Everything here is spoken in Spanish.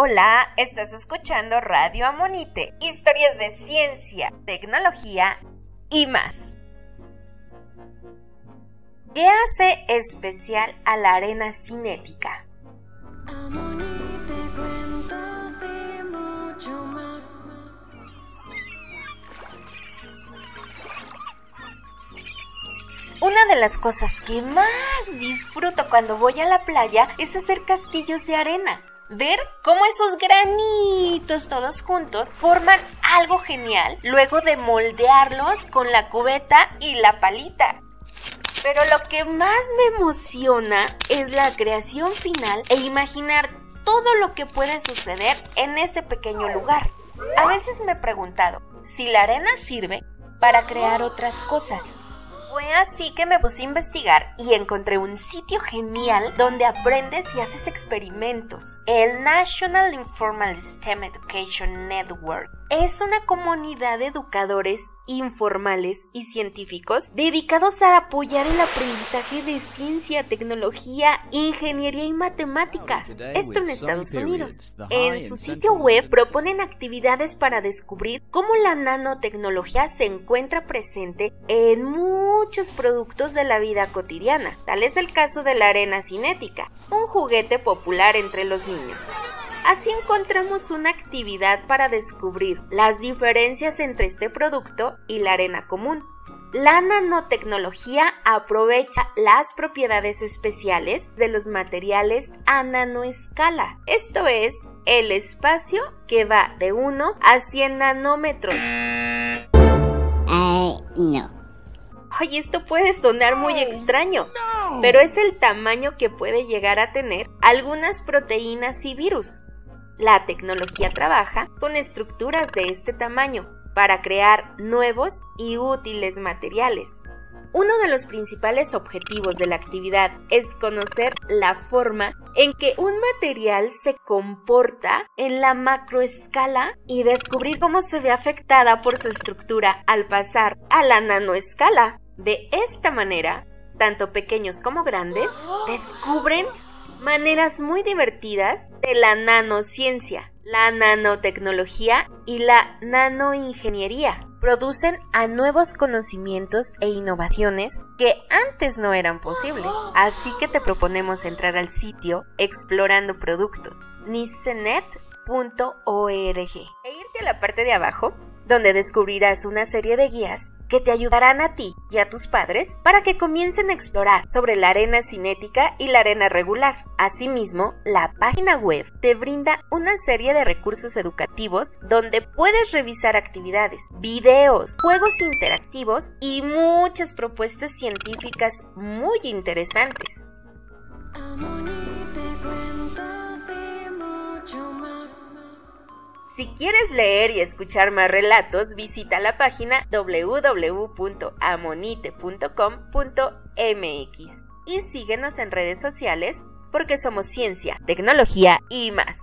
Hola, estás escuchando Radio Amonite, historias de ciencia, tecnología y más. ¿Qué hace especial a la arena cinética? Una de las cosas que más disfruto cuando voy a la playa es hacer castillos de arena ver cómo esos granitos todos juntos forman algo genial luego de moldearlos con la cubeta y la palita. Pero lo que más me emociona es la creación final e imaginar todo lo que puede suceder en ese pequeño lugar. A veces me he preguntado si la arena sirve para crear otras cosas. Fue así que me puse a investigar y encontré un sitio genial donde aprendes y haces experimentos. El National Informal STEM Education Network es una comunidad de educadores informales y científicos dedicados a apoyar el aprendizaje de ciencia, tecnología, ingeniería y matemáticas. Esto en Estados Unidos. En su sitio web proponen actividades para descubrir cómo la nanotecnología se encuentra presente en muchos productos de la vida cotidiana. Tal es el caso de la arena cinética, un juguete popular entre los niños. Así encontramos una actividad para descubrir las diferencias entre este producto y la arena común. La nanotecnología aprovecha las propiedades especiales de los materiales a nanoescala, esto es, el espacio que va de 1 a 100 nanómetros. no. Oye, esto puede sonar muy extraño, pero es el tamaño que puede llegar a tener algunas proteínas y virus. La tecnología trabaja con estructuras de este tamaño para crear nuevos y útiles materiales. Uno de los principales objetivos de la actividad es conocer la forma en que un material se comporta en la macroescala y descubrir cómo se ve afectada por su estructura al pasar a la nanoescala. De esta manera, tanto pequeños como grandes descubren maneras muy divertidas de la nanociencia, la nanotecnología y la nanoingeniería. Producen a nuevos conocimientos e innovaciones que antes no eran posibles. Así que te proponemos entrar al sitio explorando productos nicenet.org e irte a la parte de abajo donde descubrirás una serie de guías que te ayudarán a ti y a tus padres para que comiencen a explorar sobre la arena cinética y la arena regular. Asimismo, la página web te brinda una serie de recursos educativos donde puedes revisar actividades, videos, juegos interactivos y muchas propuestas científicas muy interesantes. Si quieres leer y escuchar más relatos, visita la página www.amonite.com.mx y síguenos en redes sociales porque somos ciencia, tecnología y más.